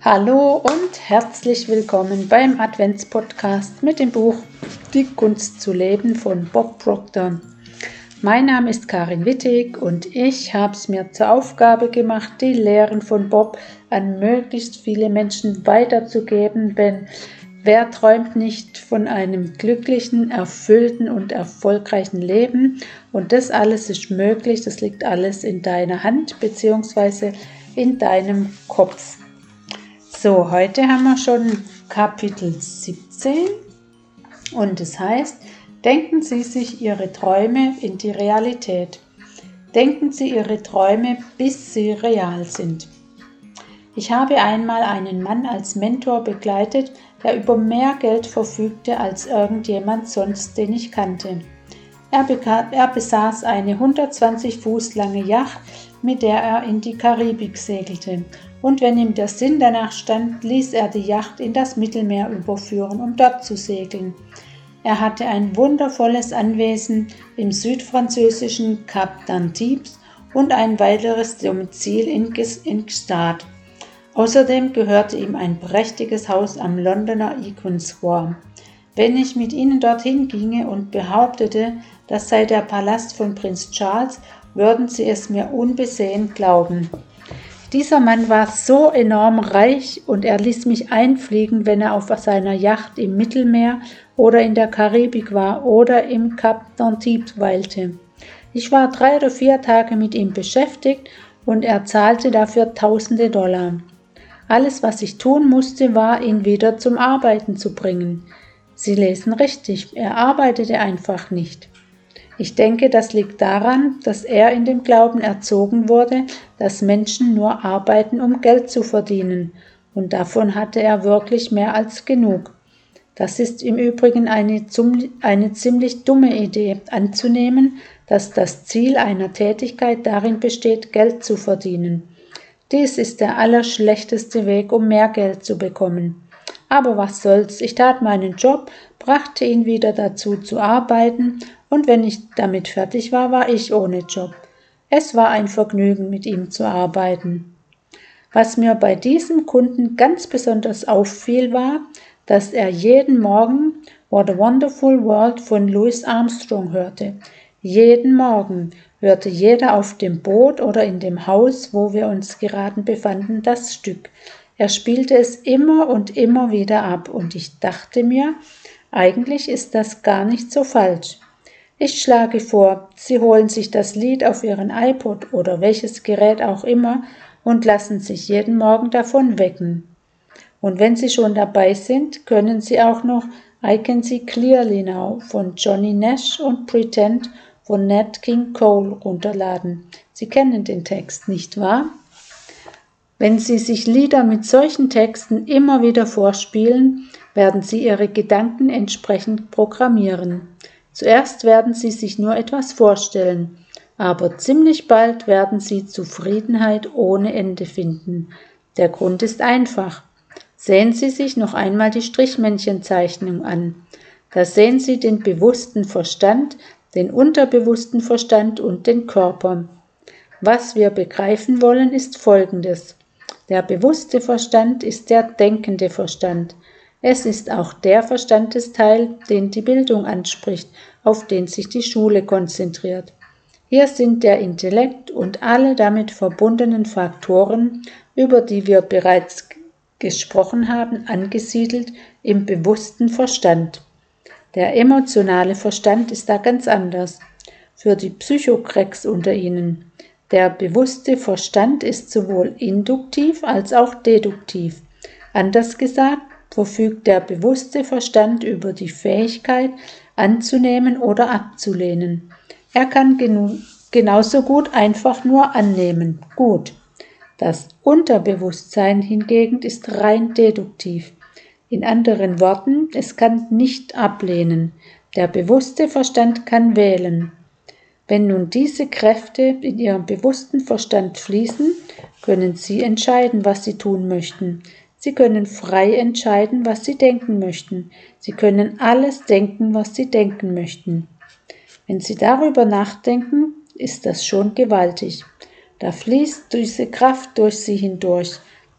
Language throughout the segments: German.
Hallo und herzlich willkommen beim Adventspodcast mit dem Buch Die Kunst zu leben von Bob Proctor. Mein Name ist Karin Wittig und ich habe es mir zur Aufgabe gemacht, die Lehren von Bob an möglichst viele Menschen weiterzugeben, denn wer träumt nicht von einem glücklichen, erfüllten und erfolgreichen Leben? Und das alles ist möglich, das liegt alles in deiner Hand bzw. in deinem Kopf. So, heute haben wir schon Kapitel 17 und es heißt, denken Sie sich Ihre Träume in die Realität. Denken Sie Ihre Träume, bis sie real sind. Ich habe einmal einen Mann als Mentor begleitet, der über mehr Geld verfügte als irgendjemand sonst, den ich kannte. Er, er besaß eine 120 Fuß lange Yacht, mit der er in die Karibik segelte und wenn ihm der Sinn danach stand, ließ er die Yacht in das Mittelmeer überführen, um dort zu segeln. Er hatte ein wundervolles Anwesen im südfranzösischen Cap d'Antibes und ein weiteres Domizil in, Gstaad. Außerdem gehörte ihm ein prächtiges Haus am Londoner Icon Square. Wenn ich mit ihnen dorthin ginge und behauptete, das sei der Palast von Prinz Charles, würden sie es mir unbesehen glauben. Dieser Mann war so enorm reich und er ließ mich einfliegen, wenn er auf seiner Yacht im Mittelmeer oder in der Karibik war oder im Cap d'Antibes weilte. Ich war drei oder vier Tage mit ihm beschäftigt und er zahlte dafür tausende Dollar. Alles, was ich tun musste, war, ihn wieder zum Arbeiten zu bringen. Sie lesen richtig, er arbeitete einfach nicht. Ich denke, das liegt daran, dass er in dem Glauben erzogen wurde, dass Menschen nur arbeiten, um Geld zu verdienen, und davon hatte er wirklich mehr als genug. Das ist im Übrigen eine, eine ziemlich dumme Idee, anzunehmen, dass das Ziel einer Tätigkeit darin besteht, Geld zu verdienen. Dies ist der allerschlechteste Weg, um mehr Geld zu bekommen. Aber was soll's, ich tat meinen Job, brachte ihn wieder dazu zu arbeiten und wenn ich damit fertig war, war ich ohne Job. Es war ein Vergnügen, mit ihm zu arbeiten. Was mir bei diesem Kunden ganz besonders auffiel, war, dass er jeden Morgen What a Wonderful World von Louis Armstrong hörte. Jeden Morgen hörte jeder auf dem Boot oder in dem Haus, wo wir uns geraten befanden, das Stück. Er spielte es immer und immer wieder ab, und ich dachte mir, eigentlich ist das gar nicht so falsch. Ich schlage vor, Sie holen sich das Lied auf Ihren iPod oder welches Gerät auch immer und lassen sich jeden Morgen davon wecken. Und wenn Sie schon dabei sind, können Sie auch noch I Can See Clearly Now von Johnny Nash und Pretend von Nat King Cole runterladen. Sie kennen den Text, nicht wahr? Wenn Sie sich Lieder mit solchen Texten immer wieder vorspielen, werden Sie Ihre Gedanken entsprechend programmieren. Zuerst werden sie sich nur etwas vorstellen, aber ziemlich bald werden sie Zufriedenheit ohne Ende finden. Der Grund ist einfach. Sehen Sie sich noch einmal die Strichmännchenzeichnung an. Da sehen Sie den bewussten Verstand, den unterbewussten Verstand und den Körper. Was wir begreifen wollen, ist Folgendes. Der bewusste Verstand ist der denkende Verstand. Es ist auch der Verstandesteil, den die Bildung anspricht, auf den sich die Schule konzentriert. Hier sind der Intellekt und alle damit verbundenen Faktoren, über die wir bereits gesprochen haben, angesiedelt im bewussten Verstand. Der emotionale Verstand ist da ganz anders. Für die Psychokrecks unter Ihnen. Der bewusste Verstand ist sowohl induktiv als auch deduktiv. Anders gesagt, verfügt der bewusste Verstand über die Fähigkeit, anzunehmen oder abzulehnen. Er kann genauso gut einfach nur annehmen. Gut. Das Unterbewusstsein hingegen ist rein deduktiv. In anderen Worten, es kann nicht ablehnen. Der bewusste Verstand kann wählen. Wenn nun diese Kräfte in Ihrem bewussten Verstand fließen, können Sie entscheiden, was Sie tun möchten. Sie können frei entscheiden, was Sie denken möchten. Sie können alles denken, was Sie denken möchten. Wenn Sie darüber nachdenken, ist das schon gewaltig. Da fließt diese Kraft durch Sie hindurch.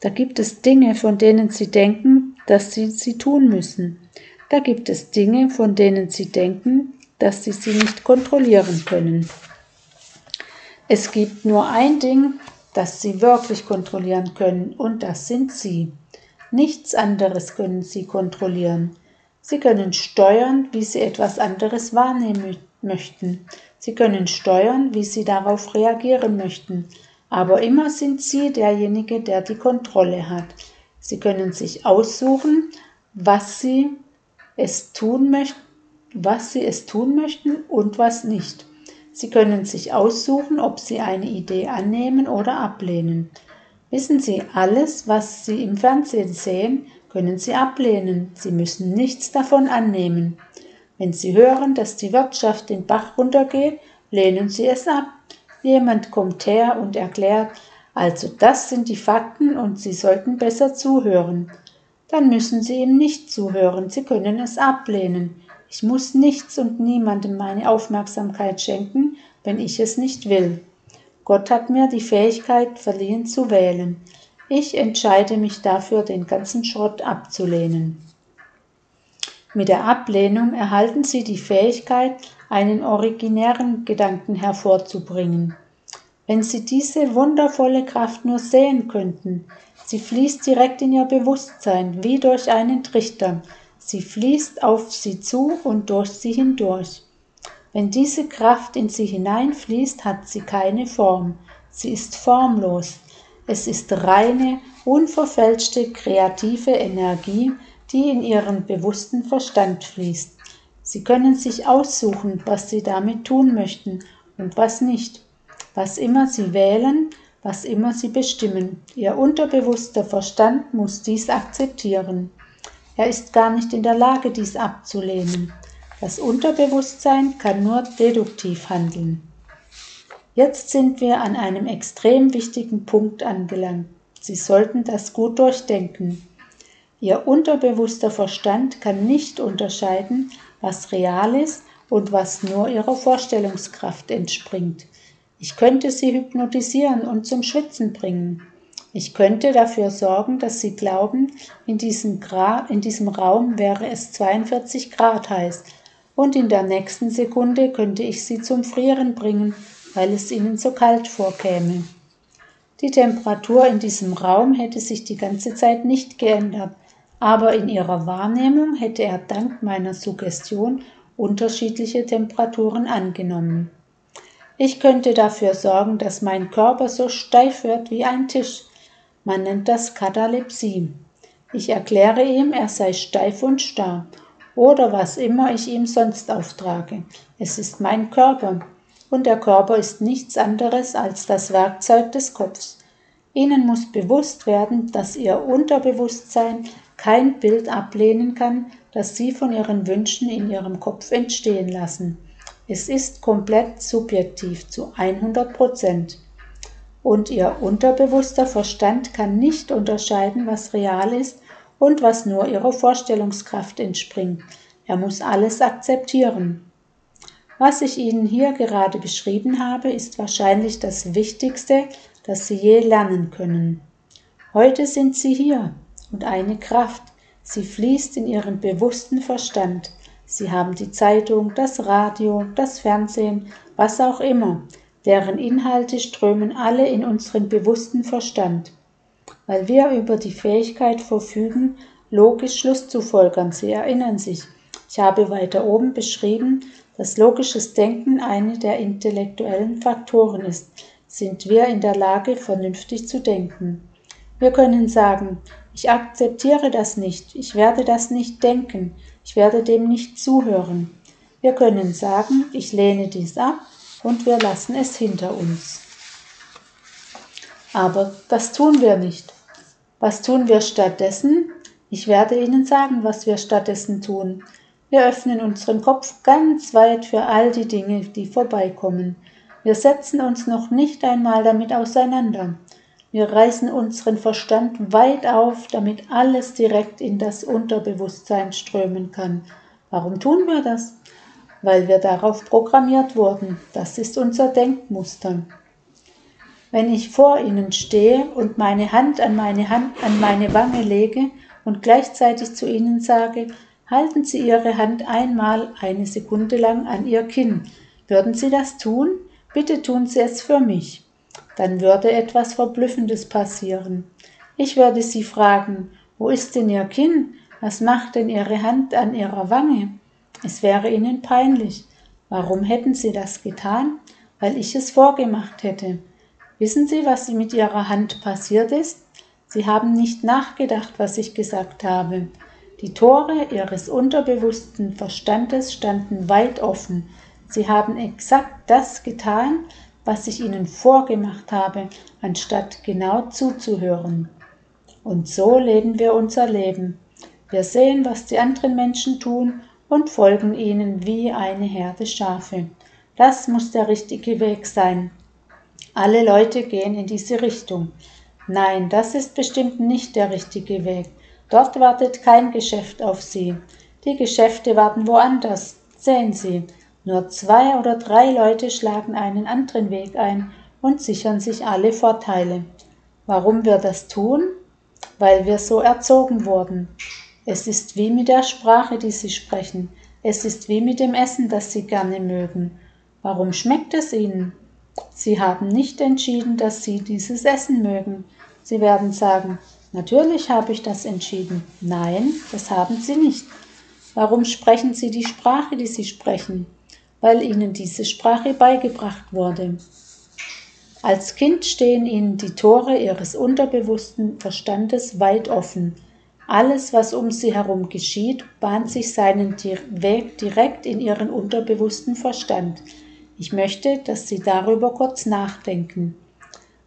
Da gibt es Dinge, von denen Sie denken, dass Sie sie tun müssen. Da gibt es Dinge, von denen Sie denken, dass Sie sie nicht kontrollieren können. Es gibt nur ein Ding, das Sie wirklich kontrollieren können, und das sind Sie. Nichts anderes können Sie kontrollieren. Sie können steuern, wie Sie etwas anderes wahrnehmen möchten. Sie können steuern, wie Sie darauf reagieren möchten. Aber immer sind Sie derjenige, der die Kontrolle hat. Sie können sich aussuchen, was Sie es tun möchten, was Sie es tun möchten und was nicht. Sie können sich aussuchen, ob Sie eine Idee annehmen oder ablehnen. Wissen Sie, alles, was Sie im Fernsehen sehen, können Sie ablehnen. Sie müssen nichts davon annehmen. Wenn Sie hören, dass die Wirtschaft den Bach runtergeht, lehnen Sie es ab. Jemand kommt her und erklärt, also das sind die Fakten und Sie sollten besser zuhören. Dann müssen Sie ihm nicht zuhören, Sie können es ablehnen. Ich muss nichts und niemandem meine Aufmerksamkeit schenken, wenn ich es nicht will. Gott hat mir die Fähigkeit verliehen zu wählen. Ich entscheide mich dafür, den ganzen Schrott abzulehnen. Mit der Ablehnung erhalten Sie die Fähigkeit, einen originären Gedanken hervorzubringen. Wenn Sie diese wundervolle Kraft nur sehen könnten, sie fließt direkt in Ihr Bewusstsein wie durch einen Trichter, sie fließt auf Sie zu und durch Sie hindurch. Wenn diese Kraft in Sie hineinfließt, hat sie keine Form, sie ist formlos, es ist reine, unverfälschte, kreative Energie, die in Ihren bewussten Verstand fließt. Sie können sich aussuchen, was Sie damit tun möchten und was nicht. Was immer Sie wählen, was immer Sie bestimmen. Ihr unterbewusster Verstand muss dies akzeptieren. Er ist gar nicht in der Lage, dies abzulehnen. Das Unterbewusstsein kann nur deduktiv handeln. Jetzt sind wir an einem extrem wichtigen Punkt angelangt. Sie sollten das gut durchdenken. Ihr unterbewusster Verstand kann nicht unterscheiden, was real ist und was nur ihrer Vorstellungskraft entspringt. Ich könnte sie hypnotisieren und zum Schwitzen bringen. Ich könnte dafür sorgen, dass sie glauben, in diesem, Gra in diesem Raum wäre es 42 Grad heiß, und in der nächsten Sekunde könnte ich sie zum Frieren bringen weil es ihnen so kalt vorkäme. Die Temperatur in diesem Raum hätte sich die ganze Zeit nicht geändert, aber in ihrer Wahrnehmung hätte er dank meiner Suggestion unterschiedliche Temperaturen angenommen. Ich könnte dafür sorgen, dass mein Körper so steif wird wie ein Tisch. Man nennt das Katalepsie. Ich erkläre ihm, er sei steif und starr oder was immer ich ihm sonst auftrage. Es ist mein Körper, und der Körper ist nichts anderes als das Werkzeug des Kopfs. Ihnen muss bewusst werden, dass Ihr Unterbewusstsein kein Bild ablehnen kann, das Sie von Ihren Wünschen in Ihrem Kopf entstehen lassen. Es ist komplett subjektiv zu 100 Prozent. Und Ihr unterbewusster Verstand kann nicht unterscheiden, was real ist und was nur Ihrer Vorstellungskraft entspringt. Er muss alles akzeptieren. Was ich Ihnen hier gerade beschrieben habe, ist wahrscheinlich das Wichtigste, das Sie je lernen können. Heute sind Sie hier und eine Kraft, sie fließt in Ihren bewussten Verstand. Sie haben die Zeitung, das Radio, das Fernsehen, was auch immer, deren Inhalte strömen alle in unseren bewussten Verstand. Weil wir über die Fähigkeit verfügen, logisch Schluss zu folgern. Sie erinnern sich, ich habe weiter oben beschrieben, dass logisches Denken eine der intellektuellen Faktoren ist, sind wir in der Lage, vernünftig zu denken. Wir können sagen, ich akzeptiere das nicht, ich werde das nicht denken, ich werde dem nicht zuhören. Wir können sagen, ich lehne dies ab und wir lassen es hinter uns. Aber das tun wir nicht. Was tun wir stattdessen? Ich werde Ihnen sagen, was wir stattdessen tun. Wir öffnen unseren Kopf ganz weit für all die Dinge, die vorbeikommen. Wir setzen uns noch nicht einmal damit auseinander. Wir reißen unseren Verstand weit auf, damit alles direkt in das Unterbewusstsein strömen kann. Warum tun wir das? Weil wir darauf programmiert wurden. Das ist unser Denkmuster. Wenn ich vor Ihnen stehe und meine Hand an meine Hand an meine Wange lege und gleichzeitig zu Ihnen sage, halten Sie Ihre Hand einmal eine Sekunde lang an Ihr Kinn. Würden Sie das tun? Bitte tun Sie es für mich. Dann würde etwas Verblüffendes passieren. Ich würde Sie fragen, wo ist denn Ihr Kinn? Was macht denn Ihre Hand an Ihrer Wange? Es wäre Ihnen peinlich. Warum hätten Sie das getan? Weil ich es vorgemacht hätte. Wissen Sie, was mit Ihrer Hand passiert ist? Sie haben nicht nachgedacht, was ich gesagt habe. Die Tore Ihres unterbewussten Verstandes standen weit offen. Sie haben exakt das getan, was ich Ihnen vorgemacht habe, anstatt genau zuzuhören. Und so leben wir unser Leben. Wir sehen, was die anderen Menschen tun und folgen ihnen wie eine Herde Schafe. Das muss der richtige Weg sein. Alle Leute gehen in diese Richtung. Nein, das ist bestimmt nicht der richtige Weg. Dort wartet kein Geschäft auf Sie. Die Geschäfte warten woanders. Sehen Sie, nur zwei oder drei Leute schlagen einen anderen Weg ein und sichern sich alle Vorteile. Warum wir das tun? weil wir so erzogen wurden. Es ist wie mit der Sprache, die sie sprechen. Es ist wie mit dem Essen, das sie gerne mögen. Warum schmeckt es ihnen? Sie haben nicht entschieden, dass sie dieses Essen mögen. Sie werden sagen, natürlich habe ich das entschieden. Nein, das haben sie nicht. Warum sprechen sie die Sprache, die sie sprechen? Weil ihnen diese Sprache beigebracht wurde. Als Kind stehen ihnen die Tore ihres unterbewussten Verstandes weit offen. Alles, was um sie herum geschieht, bahnt sich seinen Weg direkt in ihren unterbewussten Verstand. Ich möchte, dass Sie darüber kurz nachdenken.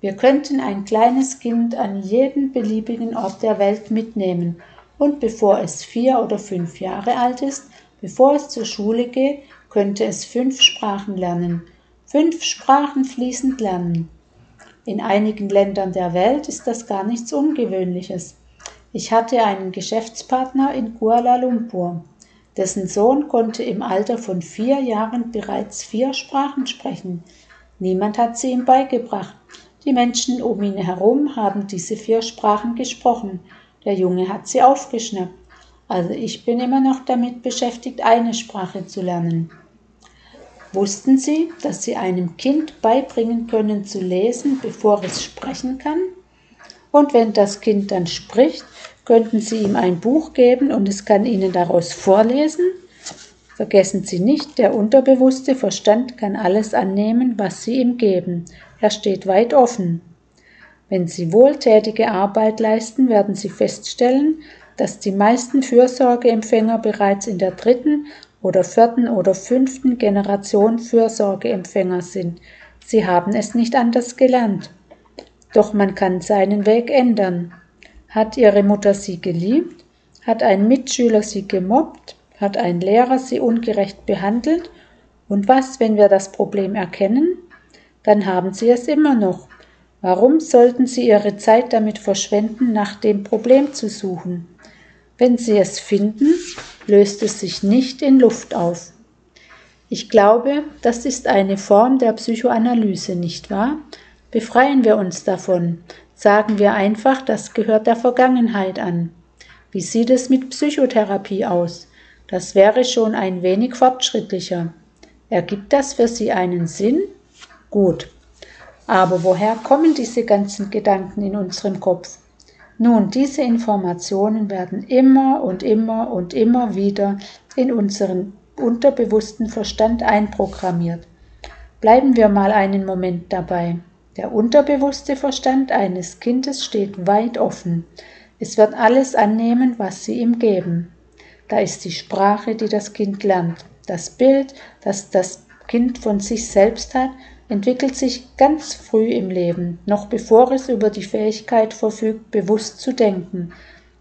Wir könnten ein kleines Kind an jeden beliebigen Ort der Welt mitnehmen und bevor es vier oder fünf Jahre alt ist, bevor es zur Schule geht, könnte es fünf Sprachen lernen fünf Sprachen fließend lernen. In einigen Ländern der Welt ist das gar nichts Ungewöhnliches. Ich hatte einen Geschäftspartner in Kuala Lumpur. Dessen Sohn konnte im Alter von vier Jahren bereits vier Sprachen sprechen. Niemand hat sie ihm beigebracht. Die Menschen um ihn herum haben diese vier Sprachen gesprochen. Der Junge hat sie aufgeschnappt. Also ich bin immer noch damit beschäftigt, eine Sprache zu lernen. Wussten Sie, dass Sie einem Kind beibringen können zu lesen, bevor es sprechen kann? Und wenn das Kind dann spricht, könnten Sie ihm ein Buch geben und es kann Ihnen daraus vorlesen? Vergessen Sie nicht, der unterbewusste Verstand kann alles annehmen, was Sie ihm geben. Er steht weit offen. Wenn Sie wohltätige Arbeit leisten, werden Sie feststellen, dass die meisten Fürsorgeempfänger bereits in der dritten oder vierten oder fünften Generation Fürsorgeempfänger sind. Sie haben es nicht anders gelernt. Doch man kann seinen Weg ändern. Hat ihre Mutter sie geliebt? Hat ein Mitschüler sie gemobbt? Hat ein Lehrer sie ungerecht behandelt? Und was, wenn wir das Problem erkennen? Dann haben sie es immer noch. Warum sollten sie ihre Zeit damit verschwenden, nach dem Problem zu suchen? Wenn sie es finden, löst es sich nicht in Luft auf. Ich glaube, das ist eine Form der Psychoanalyse, nicht wahr? Befreien wir uns davon. Sagen wir einfach, das gehört der Vergangenheit an. Wie sieht es mit Psychotherapie aus? Das wäre schon ein wenig fortschrittlicher. Ergibt das für Sie einen Sinn? Gut. Aber woher kommen diese ganzen Gedanken in unserem Kopf? Nun, diese Informationen werden immer und immer und immer wieder in unseren unterbewussten Verstand einprogrammiert. Bleiben wir mal einen Moment dabei. Der unterbewusste Verstand eines Kindes steht weit offen. Es wird alles annehmen, was Sie ihm geben. Da ist die Sprache, die das Kind lernt. Das Bild, das das Kind von sich selbst hat, entwickelt sich ganz früh im Leben, noch bevor es über die Fähigkeit verfügt, bewusst zu denken,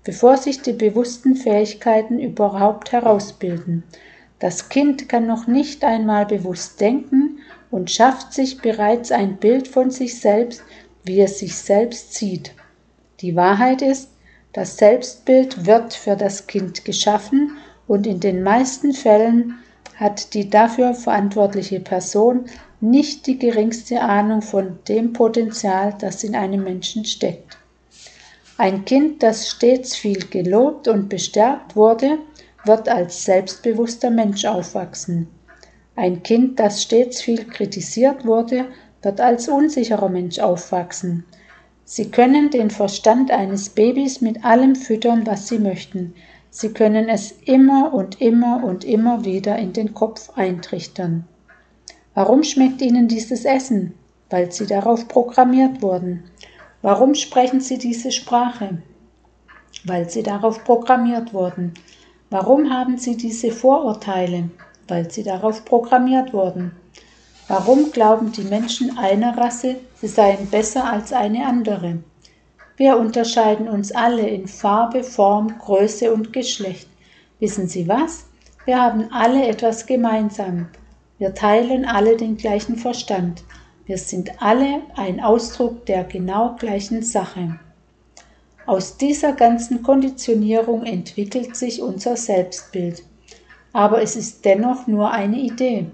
bevor sich die bewussten Fähigkeiten überhaupt herausbilden. Das Kind kann noch nicht einmal bewusst denken und schafft sich bereits ein Bild von sich selbst, wie es sich selbst sieht. Die Wahrheit ist, das Selbstbild wird für das Kind geschaffen und in den meisten Fällen hat die dafür verantwortliche Person nicht die geringste Ahnung von dem Potenzial, das in einem Menschen steckt. Ein Kind, das stets viel gelobt und bestärkt wurde, wird als selbstbewusster Mensch aufwachsen. Ein Kind, das stets viel kritisiert wurde, wird als unsicherer Mensch aufwachsen. Sie können den Verstand eines Babys mit allem füttern, was sie möchten. Sie können es immer und immer und immer wieder in den Kopf eintrichtern. Warum schmeckt ihnen dieses Essen? Weil sie darauf programmiert wurden. Warum sprechen sie diese Sprache? Weil sie darauf programmiert wurden. Warum haben sie diese Vorurteile? Weil sie darauf programmiert wurden. Warum glauben die Menschen einer Rasse, sie seien besser als eine andere? Wir unterscheiden uns alle in Farbe, Form, Größe und Geschlecht. Wissen Sie was? Wir haben alle etwas gemeinsam. Wir teilen alle den gleichen Verstand. Wir sind alle ein Ausdruck der genau gleichen Sache. Aus dieser ganzen Konditionierung entwickelt sich unser Selbstbild aber es ist dennoch nur eine Idee.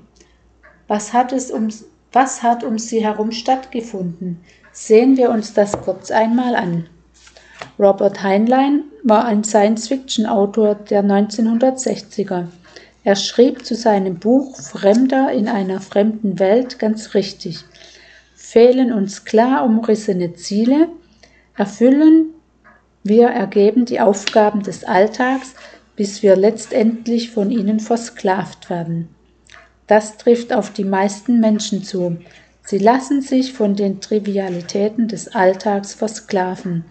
Was hat, es um, was hat um sie herum stattgefunden? Sehen wir uns das kurz einmal an. Robert Heinlein war ein Science-Fiction-Autor der 1960er. Er schrieb zu seinem Buch Fremder in einer fremden Welt ganz richtig. Fehlen uns klar umrissene Ziele, erfüllen wir ergeben die Aufgaben des Alltags, bis wir letztendlich von ihnen versklavt werden. Das trifft auf die meisten Menschen zu. Sie lassen sich von den Trivialitäten des Alltags versklaven.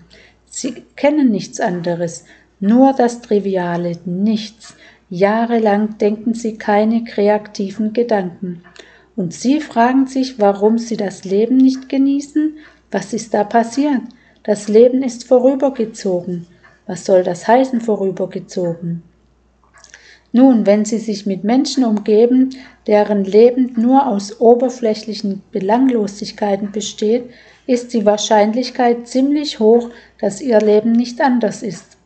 Sie kennen nichts anderes, nur das Triviale, nichts. Jahrelang denken sie keine kreativen Gedanken. Und sie fragen sich, warum sie das Leben nicht genießen? Was ist da passiert? Das Leben ist vorübergezogen. Was soll das heißen vorübergezogen? Nun, wenn Sie sich mit Menschen umgeben, deren Leben nur aus oberflächlichen Belanglosigkeiten besteht, ist die Wahrscheinlichkeit ziemlich hoch, dass Ihr Leben nicht anders ist.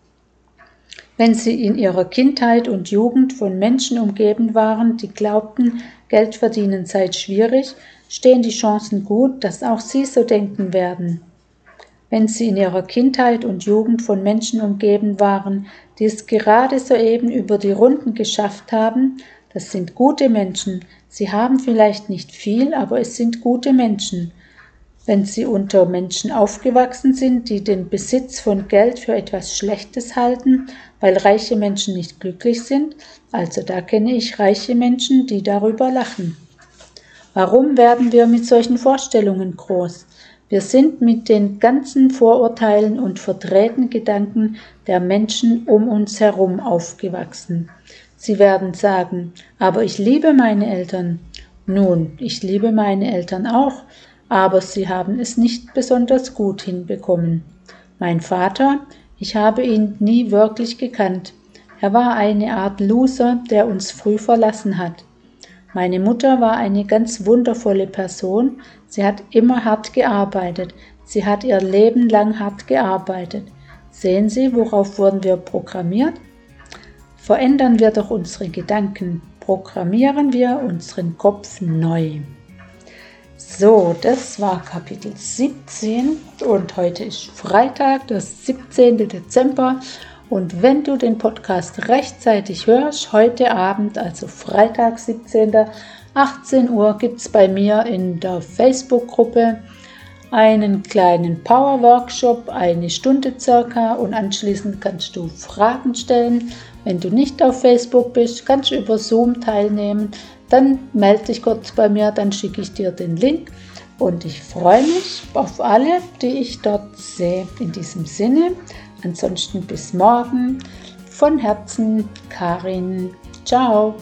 Wenn Sie in Ihrer Kindheit und Jugend von Menschen umgeben waren, die glaubten, Geld verdienen sei schwierig, stehen die Chancen gut, dass auch Sie so denken werden wenn sie in ihrer Kindheit und Jugend von Menschen umgeben waren, die es gerade soeben über die Runden geschafft haben, das sind gute Menschen. Sie haben vielleicht nicht viel, aber es sind gute Menschen. Wenn sie unter Menschen aufgewachsen sind, die den Besitz von Geld für etwas Schlechtes halten, weil reiche Menschen nicht glücklich sind, also da kenne ich reiche Menschen, die darüber lachen. Warum werden wir mit solchen Vorstellungen groß? Wir sind mit den ganzen Vorurteilen und verdrehten Gedanken der Menschen um uns herum aufgewachsen. Sie werden sagen, aber ich liebe meine Eltern. Nun, ich liebe meine Eltern auch, aber sie haben es nicht besonders gut hinbekommen. Mein Vater, ich habe ihn nie wirklich gekannt. Er war eine Art Loser, der uns früh verlassen hat. Meine Mutter war eine ganz wundervolle Person. Sie hat immer hart gearbeitet. Sie hat ihr Leben lang hart gearbeitet. Sehen Sie, worauf wurden wir programmiert? Verändern wir doch unsere Gedanken. Programmieren wir unseren Kopf neu. So, das war Kapitel 17 und heute ist Freitag, das 17. Dezember und wenn du den Podcast rechtzeitig hörst, heute Abend, also Freitag 17. 18 Uhr, gibt es bei mir in der Facebook-Gruppe einen kleinen Power-Workshop, eine Stunde circa und anschließend kannst du Fragen stellen. Wenn du nicht auf Facebook bist, kannst du über Zoom teilnehmen. Dann melde dich kurz bei mir, dann schicke ich dir den Link. Und ich freue mich auf alle, die ich dort sehe. In diesem Sinne, Ansonsten bis morgen. Von Herzen, Karin. Ciao.